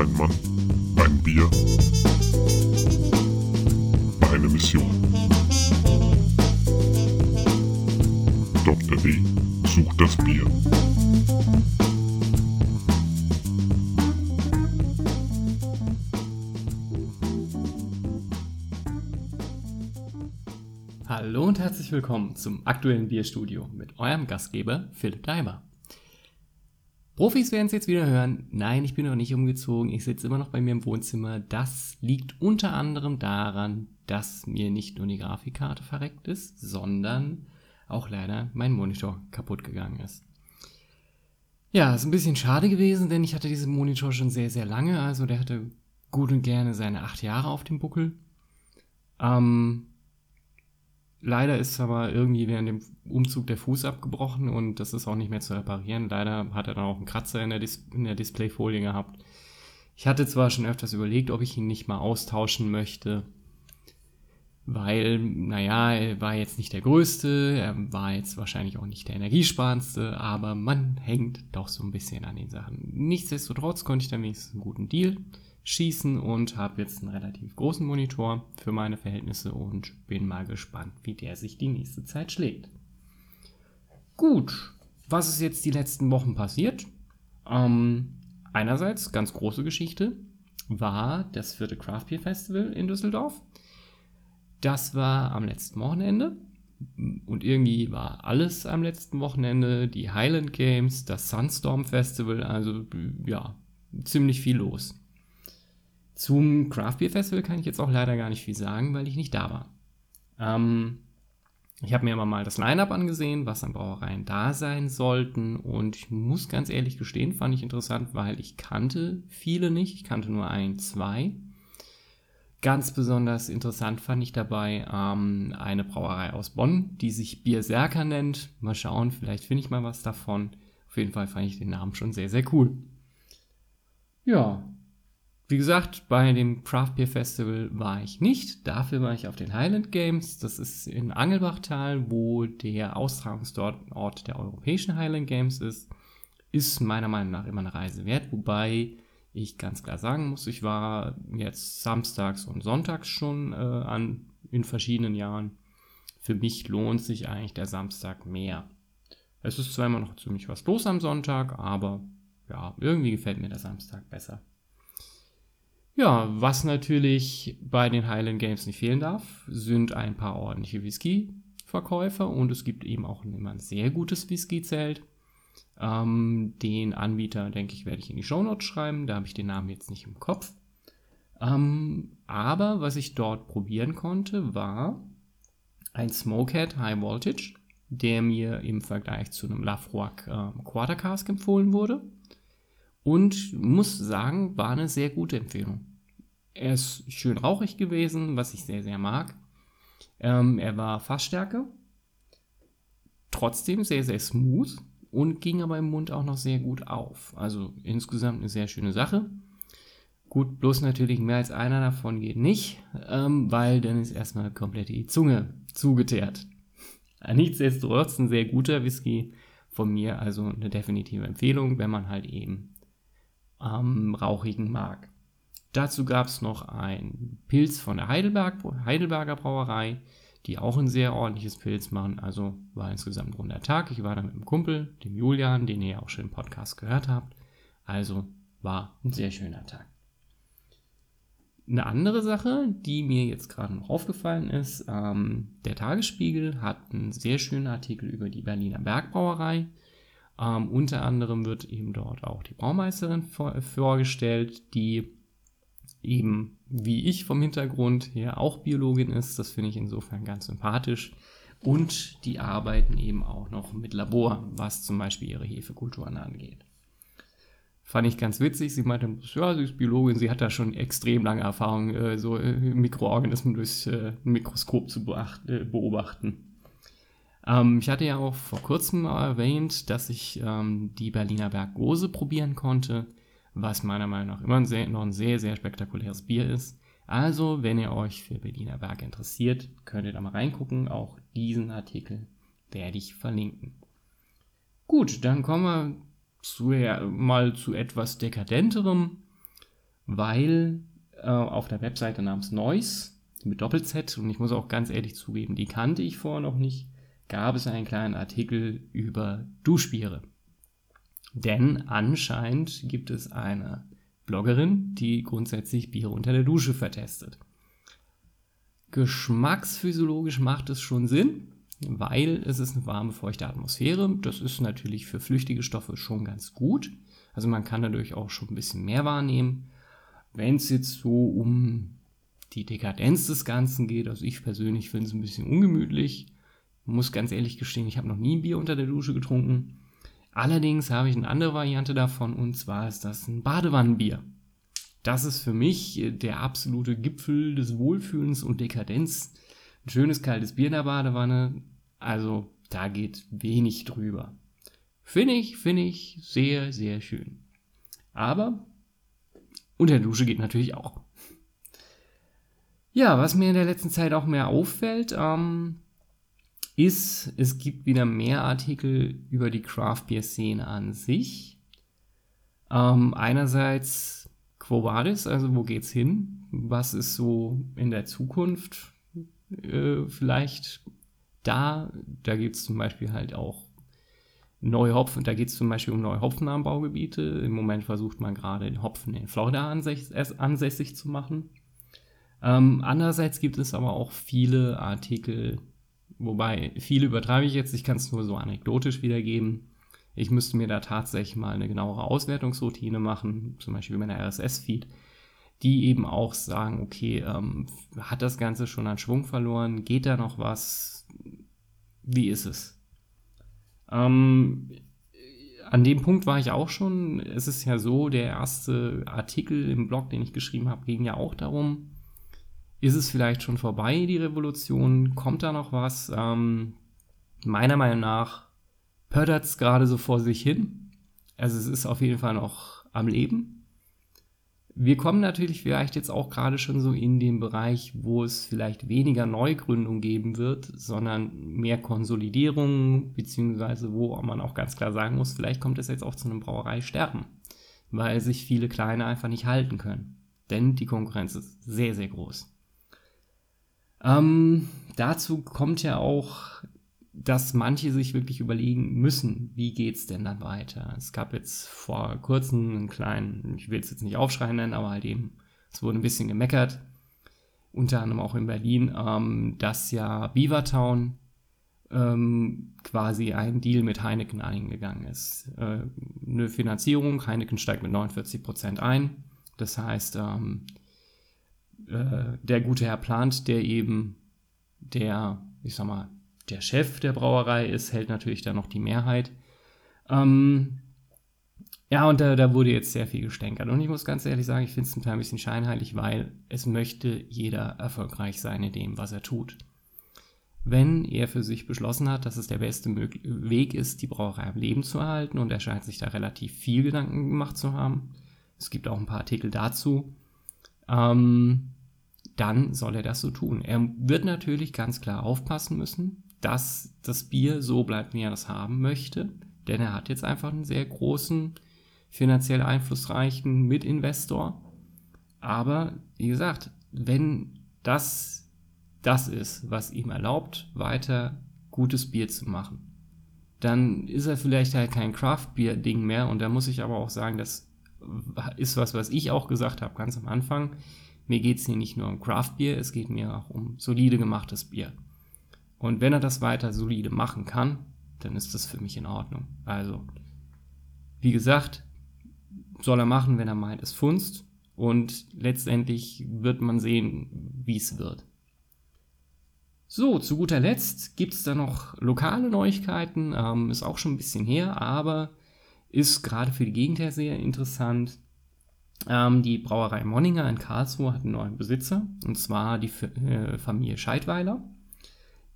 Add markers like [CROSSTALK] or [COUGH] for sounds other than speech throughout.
Ein Mann, ein Bier, eine Mission. Dr. D sucht das Bier. Hallo und herzlich willkommen zum aktuellen Bierstudio mit eurem Gastgeber Philipp Daimer. Profis werden es jetzt wieder hören. Nein, ich bin noch nicht umgezogen. Ich sitze immer noch bei mir im Wohnzimmer. Das liegt unter anderem daran, dass mir nicht nur die Grafikkarte verreckt ist, sondern auch leider mein Monitor kaputt gegangen ist. Ja, ist ein bisschen schade gewesen, denn ich hatte diesen Monitor schon sehr, sehr lange. Also der hatte gut und gerne seine acht Jahre auf dem Buckel. Ähm, Leider ist aber irgendwie während dem Umzug der Fuß abgebrochen und das ist auch nicht mehr zu reparieren. Leider hat er dann auch einen Kratzer in der, Dis in der Displayfolie gehabt. Ich hatte zwar schon öfters überlegt, ob ich ihn nicht mal austauschen möchte, weil, naja, er war jetzt nicht der größte, er war jetzt wahrscheinlich auch nicht der energiesparendste, aber man hängt doch so ein bisschen an den Sachen. Nichtsdestotrotz konnte ich dann wenigstens einen guten Deal schießen und habe jetzt einen relativ großen Monitor für meine Verhältnisse und bin mal gespannt, wie der sich die nächste Zeit schlägt. Gut, was ist jetzt die letzten Wochen passiert? Ähm, einerseits, ganz große Geschichte, war das vierte Craft Beer Festival in Düsseldorf. Das war am letzten Wochenende. Und irgendwie war alles am letzten Wochenende. Die Highland Games, das Sunstorm Festival, also ja, ziemlich viel los. Zum Craft Beer Festival kann ich jetzt auch leider gar nicht viel sagen, weil ich nicht da war. Ähm, ich habe mir aber mal das Line-Up angesehen, was an Brauereien da sein sollten. Und ich muss ganz ehrlich gestehen, fand ich interessant, weil ich kannte viele nicht. Ich kannte nur ein, zwei. Ganz besonders interessant fand ich dabei ähm, eine Brauerei aus Bonn, die sich Bierserker nennt. Mal schauen, vielleicht finde ich mal was davon. Auf jeden Fall fand ich den Namen schon sehr, sehr cool. Ja, wie gesagt, bei dem Craft Beer Festival war ich nicht. Dafür war ich auf den Highland Games. Das ist in Angelbachtal, wo der Austragungsort der europäischen Highland Games ist. Ist meiner Meinung nach immer eine Reise wert. Wobei ich ganz klar sagen muss, ich war jetzt samstags und sonntags schon äh, an, in verschiedenen Jahren. Für mich lohnt sich eigentlich der Samstag mehr. Es ist zwar immer noch ziemlich was los am Sonntag, aber ja, irgendwie gefällt mir der Samstag besser. Ja, was natürlich bei den Highland Games nicht fehlen darf, sind ein paar ordentliche Whisky-Verkäufer und es gibt eben auch immer ein sehr gutes Whisky-Zelt. Ähm, den Anbieter, denke ich, werde ich in die Shownotes schreiben, da habe ich den Namen jetzt nicht im Kopf. Ähm, aber was ich dort probieren konnte, war ein Smokehead High Voltage, der mir im Vergleich zu einem Lafroig äh, Quarter Cask empfohlen wurde. Und muss sagen, war eine sehr gute Empfehlung. Er ist schön rauchig gewesen, was ich sehr, sehr mag. Ähm, er war Fassstärke, trotzdem sehr, sehr smooth und ging aber im Mund auch noch sehr gut auf. Also insgesamt eine sehr schöne Sache. Gut, bloß natürlich mehr als einer davon geht nicht, ähm, weil dann ist erstmal komplett die Zunge zugeteert. [LAUGHS] Nichtsdestotrotz ein sehr guter Whisky von mir, also eine definitive Empfehlung, wenn man halt eben ähm, rauchigen mag. Dazu gab es noch ein Pilz von der Heidelberg, Heidelberger Brauerei, die auch ein sehr ordentliches Pilz machen. Also war insgesamt ein runder Tag. Ich war da mit einem Kumpel, dem Julian, den ihr ja auch schon im Podcast gehört habt. Also war ein sehr schöner Tag. Eine andere Sache, die mir jetzt gerade noch aufgefallen ist, ähm, der Tagesspiegel hat einen sehr schönen Artikel über die Berliner Bergbrauerei. Ähm, unter anderem wird eben dort auch die Braumeisterin vor, vorgestellt, die eben wie ich vom Hintergrund her auch Biologin ist. Das finde ich insofern ganz sympathisch. Und die arbeiten eben auch noch mit Labor, was zum Beispiel ihre Hefekulturen angeht. Fand ich ganz witzig. Sie meinte, ja, sie ist Biologin, sie hat da schon extrem lange Erfahrung, äh, so äh, Mikroorganismen durchs äh, Mikroskop zu beobachten. Ähm, ich hatte ja auch vor kurzem erwähnt, dass ich ähm, die Berliner Berggose probieren konnte was meiner Meinung nach immer sehr, noch ein sehr, sehr spektakuläres Bier ist. Also, wenn ihr euch für Berliner Berg interessiert, könnt ihr da mal reingucken. Auch diesen Artikel werde ich verlinken. Gut, dann kommen wir zu, ja, mal zu etwas dekadenterem. weil äh, auf der Webseite namens Noise mit Doppel-Z, und ich muss auch ganz ehrlich zugeben, die kannte ich vorher noch nicht, gab es einen kleinen Artikel über Duschbiere. Denn anscheinend gibt es eine Bloggerin, die grundsätzlich Biere unter der Dusche vertestet. Geschmacksphysiologisch macht es schon Sinn, weil es ist eine warme, feuchte Atmosphäre. Das ist natürlich für flüchtige Stoffe schon ganz gut. Also man kann dadurch auch schon ein bisschen mehr wahrnehmen. Wenn es jetzt so um die Dekadenz des Ganzen geht, also ich persönlich finde es ein bisschen ungemütlich. Muss ganz ehrlich gestehen, ich habe noch nie ein Bier unter der Dusche getrunken. Allerdings habe ich eine andere Variante davon und zwar ist das ein Badewannenbier. Das ist für mich der absolute Gipfel des Wohlfühlens und Dekadenz. Ein schönes kaltes Bier in der Badewanne, also da geht wenig drüber. Finde ich, finde ich sehr, sehr schön. Aber unter der Dusche geht natürlich auch. Ja, was mir in der letzten Zeit auch mehr auffällt, ähm, ist, es gibt wieder mehr Artikel über die Craft Beer Szene an sich. Ähm, einerseits Quo Vadis, also wo geht's hin? Was ist so in der Zukunft äh, vielleicht da? Da gibt es zum Beispiel halt auch neue Hopfen, da geht es zum Beispiel um neue Hopfenanbaugebiete. Im Moment versucht man gerade den Hopfen in Florida ansässig, zu machen. Ähm, andererseits gibt es aber auch viele Artikel, wobei viele übertreibe ich jetzt, ich kann es nur so anekdotisch wiedergeben. Ich müsste mir da tatsächlich mal eine genauere Auswertungsroutine machen, zum Beispiel mit einer RSS-Feed, die eben auch sagen, okay, ähm, hat das Ganze schon an Schwung verloren? Geht da noch was? Wie ist es? Ähm, an dem Punkt war ich auch schon. Es ist ja so, der erste Artikel im Blog, den ich geschrieben habe, ging ja auch darum, ist es vielleicht schon vorbei, die Revolution? Kommt da noch was? Ähm, meiner Meinung nach pöttert es gerade so vor sich hin. Also es ist auf jeden Fall noch am Leben. Wir kommen natürlich vielleicht jetzt auch gerade schon so in den Bereich, wo es vielleicht weniger Neugründung geben wird, sondern mehr Konsolidierung, beziehungsweise wo man auch ganz klar sagen muss, vielleicht kommt es jetzt auch zu einem Brauereisterben, weil sich viele kleine einfach nicht halten können. Denn die Konkurrenz ist sehr, sehr groß. Ähm, dazu kommt ja auch, dass manche sich wirklich überlegen müssen, wie geht's denn dann weiter. Es gab jetzt vor kurzem einen kleinen, ich will es jetzt nicht aufschreien nennen, aber halt eben, es wurde ein bisschen gemeckert, unter anderem auch in Berlin, ähm, dass ja Beavertown ähm, quasi ein Deal mit Heineken eingegangen ist. Äh, eine Finanzierung, Heineken steigt mit 49 Prozent ein. Das heißt, ähm, äh, der gute Herr plant, der eben der, ich sag mal, der Chef der Brauerei ist, hält natürlich dann noch die Mehrheit. Ähm, ja, und da, da, wurde jetzt sehr viel gestänkert. Und ich muss ganz ehrlich sagen, ich finde es ein bisschen scheinheilig, weil es möchte jeder erfolgreich sein in dem, was er tut. Wenn er für sich beschlossen hat, dass es der beste Weg ist, die Brauerei am Leben zu erhalten, und er scheint sich da relativ viel Gedanken gemacht zu haben, es gibt auch ein paar Artikel dazu, ähm, dann soll er das so tun. Er wird natürlich ganz klar aufpassen müssen, dass das Bier so bleibt, wie er es haben möchte, denn er hat jetzt einfach einen sehr großen, finanziell einflussreichen Mitinvestor. Aber wie gesagt, wenn das das ist, was ihm erlaubt, weiter gutes Bier zu machen, dann ist er vielleicht halt kein Craft-Bier-Ding mehr. Und da muss ich aber auch sagen, das ist was, was ich auch gesagt habe ganz am Anfang. Mir geht es hier nicht nur um Craft Beer, es geht mir auch um solide gemachtes Bier. Und wenn er das weiter solide machen kann, dann ist das für mich in Ordnung. Also, wie gesagt, soll er machen, wenn er meint, es funzt. Und letztendlich wird man sehen, wie es wird. So, zu guter Letzt gibt es da noch lokale Neuigkeiten. Ähm, ist auch schon ein bisschen her, aber ist gerade für die Gegend her sehr interessant. Ähm, die Brauerei Monninger in Karlsruhe hat einen neuen Besitzer, und zwar die F äh, Familie Scheidweiler.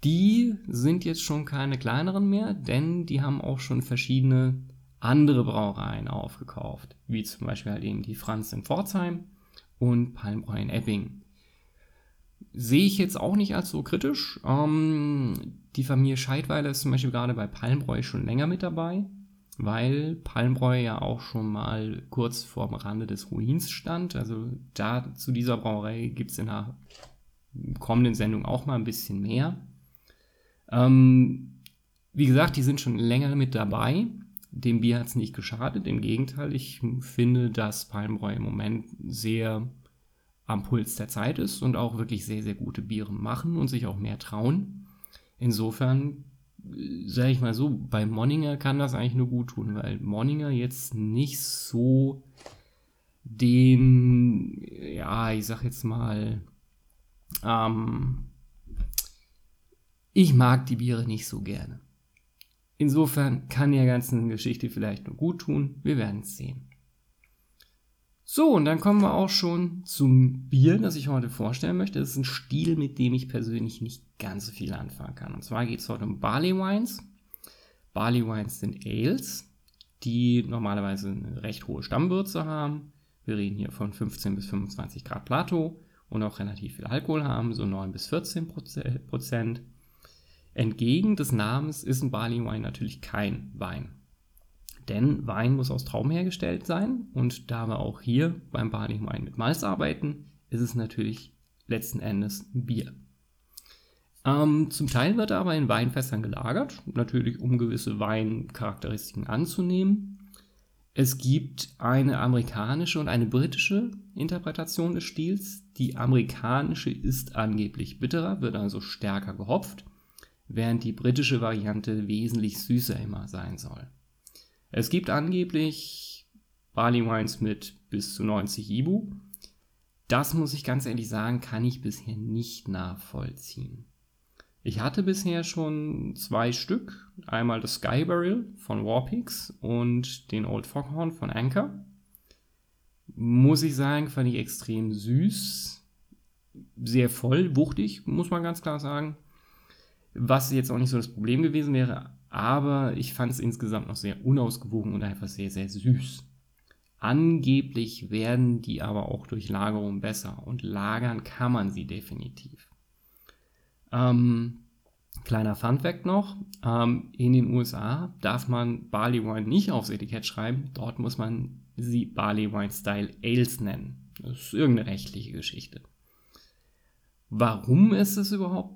Die sind jetzt schon keine kleineren mehr, denn die haben auch schon verschiedene andere Brauereien aufgekauft, wie zum Beispiel halt eben die Franz in Pforzheim und Palmbräu in Epping. Sehe ich jetzt auch nicht als so kritisch. Ähm, die Familie Scheidweiler ist zum Beispiel gerade bei Palmbräu schon länger mit dabei weil Palmbräu ja auch schon mal kurz vorm Rande des Ruins stand. Also da zu dieser Brauerei gibt es in der kommenden Sendung auch mal ein bisschen mehr. Ähm, wie gesagt, die sind schon länger mit dabei. Dem Bier hat es nicht geschadet. Im Gegenteil, ich finde, dass Palmbräu im Moment sehr am Puls der Zeit ist und auch wirklich sehr, sehr gute Biere machen und sich auch mehr trauen. Insofern sage ich mal so, bei Monninger kann das eigentlich nur gut tun, weil Monninger jetzt nicht so den, ja, ich sag jetzt mal, ähm, ich mag die Biere nicht so gerne. Insofern kann der ganzen Geschichte vielleicht nur gut tun. Wir werden es sehen. So, und dann kommen wir auch schon zum Bier, das ich heute vorstellen möchte. Das ist ein Stil, mit dem ich persönlich nicht ganz so viel anfangen kann. Und zwar geht es heute um Barley Wines. Barley Wines sind Ales, die normalerweise eine recht hohe Stammwürze haben. Wir reden hier von 15 bis 25 Grad Plato und auch relativ viel Alkohol haben, so 9 bis 14 Prozent. Entgegen des Namens ist ein Barley Wine natürlich kein Wein. Denn Wein muss aus Trauben hergestellt sein und da wir auch hier beim Barley Wine mit Malz arbeiten, ist es natürlich letzten Endes ein Bier. Ähm, zum Teil wird er aber in Weinfässern gelagert, natürlich um gewisse Weincharakteristiken anzunehmen. Es gibt eine amerikanische und eine britische Interpretation des Stils. Die amerikanische ist angeblich bitterer, wird also stärker gehopft, während die britische Variante wesentlich süßer immer sein soll. Es gibt angeblich Barley Wines mit bis zu 90 Ibu. Das muss ich ganz ehrlich sagen, kann ich bisher nicht nachvollziehen. Ich hatte bisher schon zwei Stück. Einmal das Sky Barrel von Warpix und den Old Foghorn von Anchor. Muss ich sagen, fand ich extrem süß. Sehr voll, wuchtig, muss man ganz klar sagen. Was jetzt auch nicht so das Problem gewesen wäre, aber ich fand es insgesamt noch sehr unausgewogen und einfach sehr, sehr süß. Angeblich werden die aber auch durch Lagerung besser und lagern kann man sie definitiv. Ähm, kleiner Funfact noch: ähm, In den USA darf man Barley Wine nicht aufs Etikett schreiben, dort muss man sie Barley Wine Style Ales nennen. Das ist irgendeine rechtliche Geschichte. Warum ist es überhaupt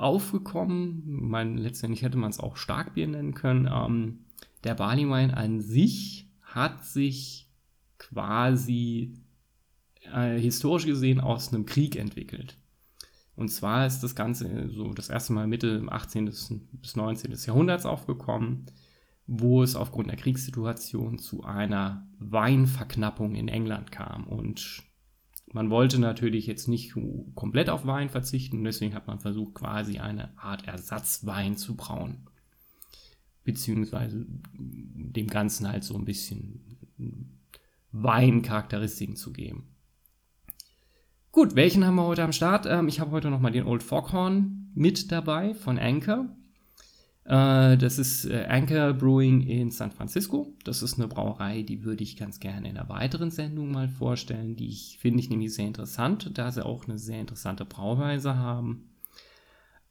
aufgekommen. Mein, letztendlich hätte man es auch Starkbier nennen können. Ähm, der Barley Wine an sich hat sich quasi äh, historisch gesehen aus einem Krieg entwickelt. Und zwar ist das Ganze so das erste Mal Mitte 18. bis 19. Jahrhunderts aufgekommen, wo es aufgrund der Kriegssituation zu einer Weinverknappung in England kam. Und man wollte natürlich jetzt nicht komplett auf Wein verzichten, deswegen hat man versucht, quasi eine Art Ersatzwein zu brauen. Beziehungsweise dem Ganzen halt so ein bisschen Weincharakteristiken zu geben. Gut, welchen haben wir heute am Start? Ähm, ich habe heute nochmal den Old Foghorn mit dabei von Anchor. Äh, das ist äh, Anchor Brewing in San Francisco. Das ist eine Brauerei, die würde ich ganz gerne in einer weiteren Sendung mal vorstellen. Die ich, finde ich nämlich sehr interessant, da sie auch eine sehr interessante Brauweise haben.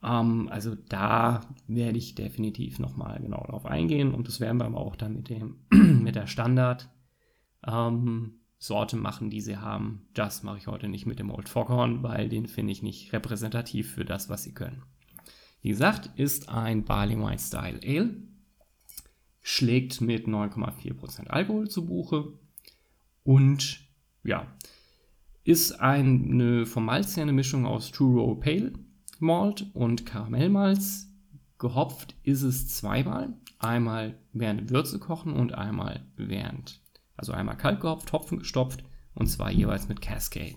Ähm, also da werde ich definitiv nochmal genau darauf eingehen und das werden wir aber auch dann mit, dem, [CLEARS THROAT] mit der Standard ähm, Sorte machen, die sie haben. Das mache ich heute nicht mit dem Old Foghorn, weil den finde ich nicht repräsentativ für das, was sie können. Wie gesagt, ist ein Barley Wine Style Ale. Schlägt mit 9,4% Alkohol zu Buche. Und ja, ist eine vom Malz her eine Mischung aus True Row Pale Malt und Karamellmalz. Gehopft ist es zweimal. Einmal während Würze kochen und einmal während, also einmal kalt gehopft, Hopfen gestopft und zwar jeweils mit Cascade.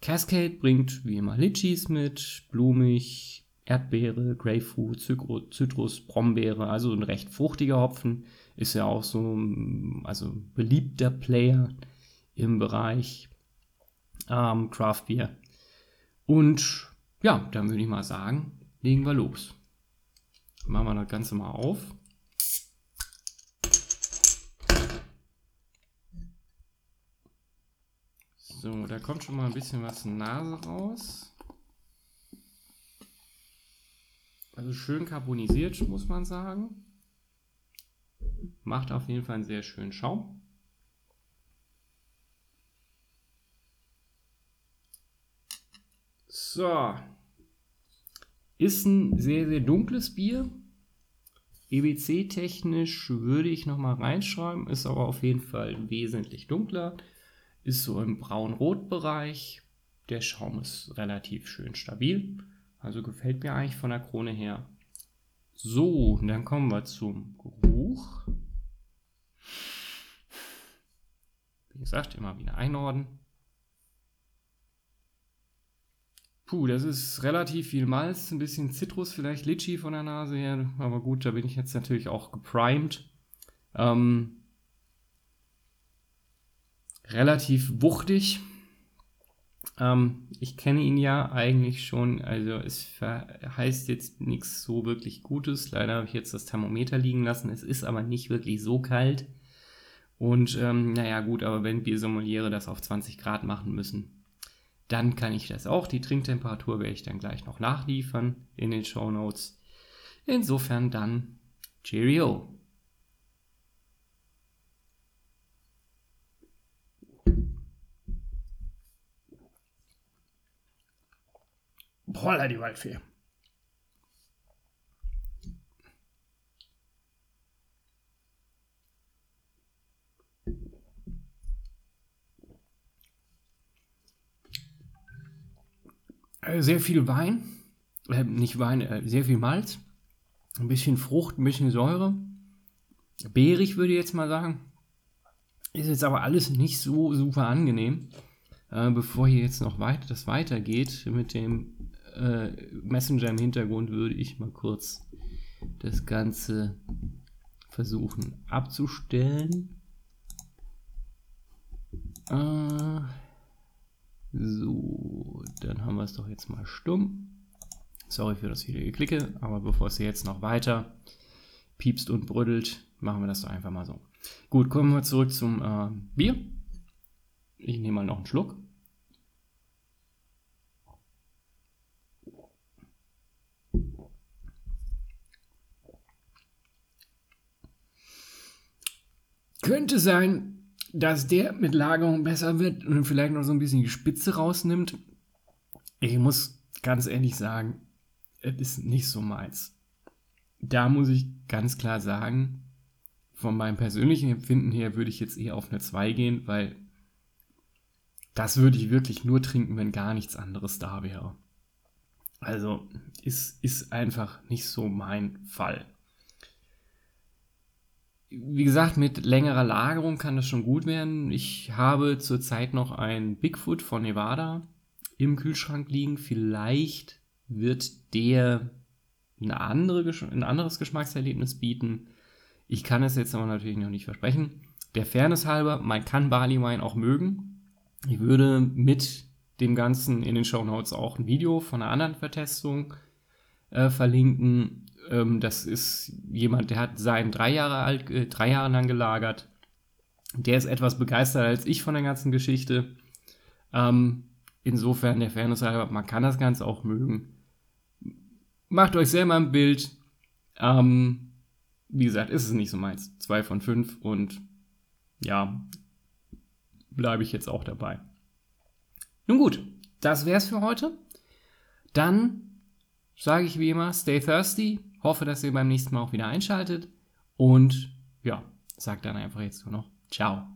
Cascade bringt wie immer Litchis mit, blumig, Erdbeere, Grapefruit, Zitrus, Brombeere, also ein recht fruchtiger Hopfen. Ist ja auch so also beliebter Player im Bereich ähm, Craft Beer. Und ja, dann würde ich mal sagen, legen wir los. Machen wir das Ganze mal auf. So, da kommt schon mal ein bisschen was Nase raus. Also schön carbonisiert, muss man sagen. Macht auf jeden Fall einen sehr schönen Schaum. So. Ist ein sehr, sehr dunkles Bier. EBC-technisch würde ich nochmal reinschreiben, ist aber auf jeden Fall wesentlich dunkler. Ist so im braun-rot-Bereich. Der Schaum ist relativ schön stabil. Also gefällt mir eigentlich von der Krone her. So, dann kommen wir zum Geruch. Wie gesagt, immer wieder einordnen. Puh, das ist relativ viel Malz, ein bisschen Zitrus, vielleicht Litchi von der Nase her. Aber gut, da bin ich jetzt natürlich auch geprimed. Ähm, relativ wuchtig. Ähm, ich kenne ihn ja eigentlich schon, also es heißt jetzt nichts so wirklich Gutes. Leider habe ich jetzt das Thermometer liegen lassen. Es ist aber nicht wirklich so kalt. Und ähm, naja, gut, aber wenn Biersommeliere das auf 20 Grad machen müssen, dann kann ich das auch. Die Trinktemperatur werde ich dann gleich noch nachliefern in den Show Notes. Insofern dann Cheerio. Boah, die Waldfee. Äh, sehr viel Wein, äh, nicht Wein, äh, sehr viel Malz, ein bisschen Frucht, ein bisschen Säure, beerig würde ich jetzt mal sagen. Ist jetzt aber alles nicht so super angenehm. Äh, bevor hier jetzt noch weiter, das weitergeht mit dem äh, Messenger im Hintergrund, würde ich mal kurz das Ganze versuchen abzustellen. Äh, so, dann haben wir es doch jetzt mal stumm. Sorry für das viele Geklicke, aber bevor es jetzt noch weiter piepst und brüddelt, machen wir das doch einfach mal so. Gut, kommen wir zurück zum äh, Bier. Ich nehme mal noch einen Schluck. Könnte sein, dass der mit Lagerung besser wird und vielleicht noch so ein bisschen die Spitze rausnimmt. Ich muss ganz ehrlich sagen, es ist nicht so meins. Da muss ich ganz klar sagen, von meinem persönlichen Empfinden her würde ich jetzt eher auf eine 2 gehen, weil das würde ich wirklich nur trinken, wenn gar nichts anderes da wäre. Also ist, ist einfach nicht so mein Fall wie gesagt, mit längerer Lagerung kann das schon gut werden. Ich habe zurzeit noch ein Bigfoot von Nevada im Kühlschrank liegen. Vielleicht wird der eine andere, ein anderes Geschmackserlebnis bieten. Ich kann es jetzt aber natürlich noch nicht versprechen. Der Fairness halber, man kann Barley Wine auch mögen. Ich würde mit dem Ganzen in den Show Notes auch ein Video von einer anderen Vertestung äh, verlinken. Ähm, das ist jemand, der hat seinen drei Jahre alt, äh, drei Jahre lang gelagert. Der ist etwas begeisterter als ich von der ganzen Geschichte. Ähm, insofern der Fairness halber, man kann das Ganze auch mögen. Macht euch selber ein Bild. Ähm, wie gesagt, ist es nicht so meins. Zwei von fünf und ja, bleibe ich jetzt auch dabei. Nun gut, das wär's für heute. Dann sage ich wie immer, stay thirsty. Hoffe, dass ihr beim nächsten Mal auch wieder einschaltet. Und ja, sag dann einfach jetzt nur noch Ciao.